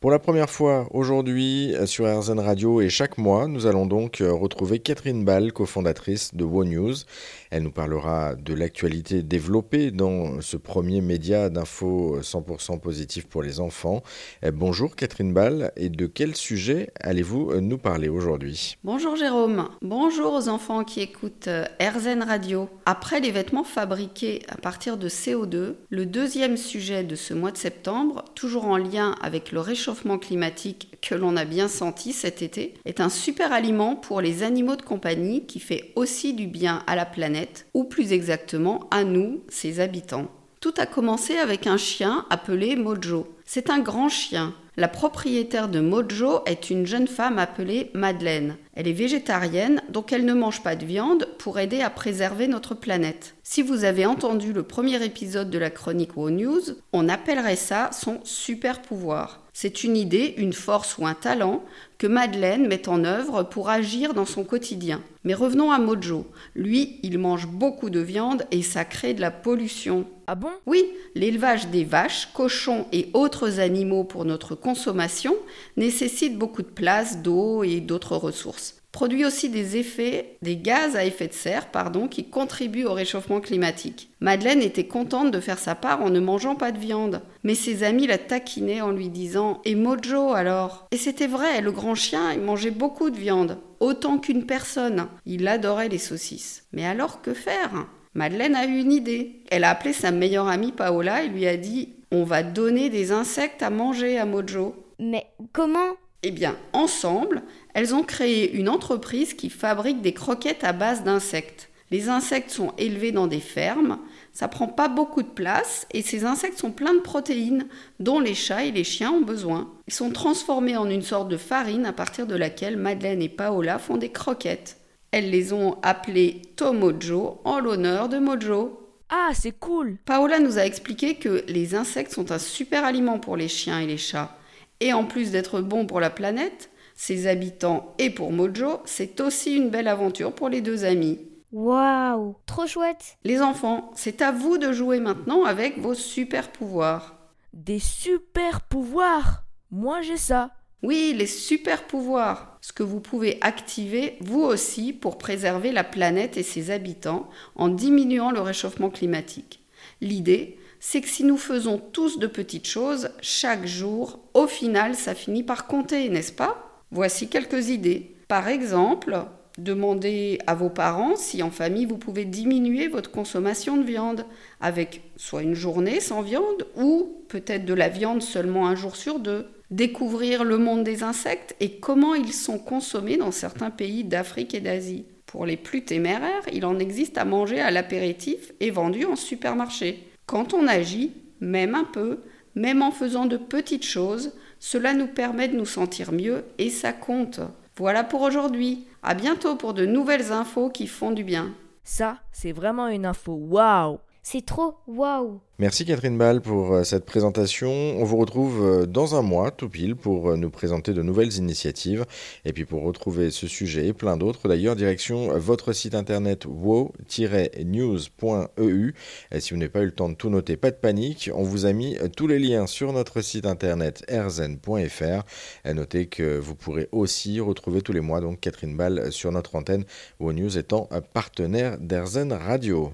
Pour la première fois aujourd'hui euh, sur RZN Radio et chaque mois, nous allons donc euh, retrouver Catherine Ball, cofondatrice de WO News. Elle nous parlera de l'actualité développée dans ce premier média d'infos 100% positif pour les enfants. Euh, bonjour Catherine Ball et de quel sujet allez-vous nous parler aujourd'hui? Bonjour Jérôme, bonjour aux enfants qui écoutent RZN Radio. Après les vêtements fabriqués à partir de CO2, le deuxième sujet de ce mois de septembre, toujours en lien avec le réchauffement climatique que l'on a bien senti cet été est un super aliment pour les animaux de compagnie qui fait aussi du bien à la planète, ou plus exactement à nous, ses habitants. Tout a commencé avec un chien appelé Mojo. C'est un grand chien. La propriétaire de Mojo est une jeune femme appelée Madeleine. Elle est végétarienne, donc elle ne mange pas de viande pour aider à préserver notre planète. Si vous avez entendu le premier épisode de la chronique Wo News, on appellerait ça son super pouvoir. C'est une idée, une force ou un talent que Madeleine met en œuvre pour agir dans son quotidien. Mais revenons à Mojo. Lui, il mange beaucoup de viande et ça crée de la pollution. Ah bon? Oui, l'élevage des vaches, cochons et autres animaux pour notre consommation nécessite beaucoup de place, d'eau et d'autres ressources produit aussi des effets, des gaz à effet de serre, pardon, qui contribuent au réchauffement climatique. Madeleine était contente de faire sa part en ne mangeant pas de viande, mais ses amis la taquinaient en lui disant Et Mojo alors? Et c'était vrai, le grand chien, il mangeait beaucoup de viande, autant qu'une personne. Il adorait les saucisses. Mais alors que faire? Madeleine a eu une idée. Elle a appelé sa meilleure amie Paola et lui a dit On va donner des insectes à manger à Mojo. Mais comment? Eh bien, ensemble, elles ont créé une entreprise qui fabrique des croquettes à base d'insectes. Les insectes sont élevés dans des fermes, ça prend pas beaucoup de place et ces insectes sont pleins de protéines dont les chats et les chiens ont besoin. Ils sont transformés en une sorte de farine à partir de laquelle Madeleine et Paola font des croquettes. Elles les ont appelées Tomojo en l'honneur de Mojo. Ah, c'est cool Paola nous a expliqué que les insectes sont un super aliment pour les chiens et les chats. Et en plus d'être bon pour la planète, ses habitants et pour Mojo, c'est aussi une belle aventure pour les deux amis. Waouh, trop chouette. Les enfants, c'est à vous de jouer maintenant avec vos super pouvoirs. Des super pouvoirs Moi j'ai ça. Oui, les super pouvoirs, ce que vous pouvez activer vous aussi pour préserver la planète et ses habitants en diminuant le réchauffement climatique. L'idée, c'est que si nous faisons tous de petites choses chaque jour, au final, ça finit par compter, n'est-ce pas? Voici quelques idées. Par exemple, demandez à vos parents si en famille vous pouvez diminuer votre consommation de viande avec soit une journée sans viande ou peut-être de la viande seulement un jour sur deux. Découvrir le monde des insectes et comment ils sont consommés dans certains pays d'Afrique et d'Asie. Pour les plus téméraires, il en existe à manger à l'apéritif et vendu en supermarché. Quand on agit, même un peu, même en faisant de petites choses, cela nous permet de nous sentir mieux et ça compte. Voilà pour aujourd'hui. À bientôt pour de nouvelles infos qui font du bien. Ça, c'est vraiment une info. Waouh c'est trop waouh Merci Catherine Ball pour euh, cette présentation. On vous retrouve euh, dans un mois, tout pile, pour euh, nous présenter de nouvelles initiatives. Et puis pour retrouver ce sujet et plein d'autres, d'ailleurs, direction votre site internet wow-news.eu. Si vous n'avez pas eu le temps de tout noter, pas de panique. On vous a mis tous les liens sur notre site internet rzen.fr. Notez que vous pourrez aussi retrouver tous les mois donc Catherine Ball sur notre antenne, Wow News étant partenaire d'Erzen Radio.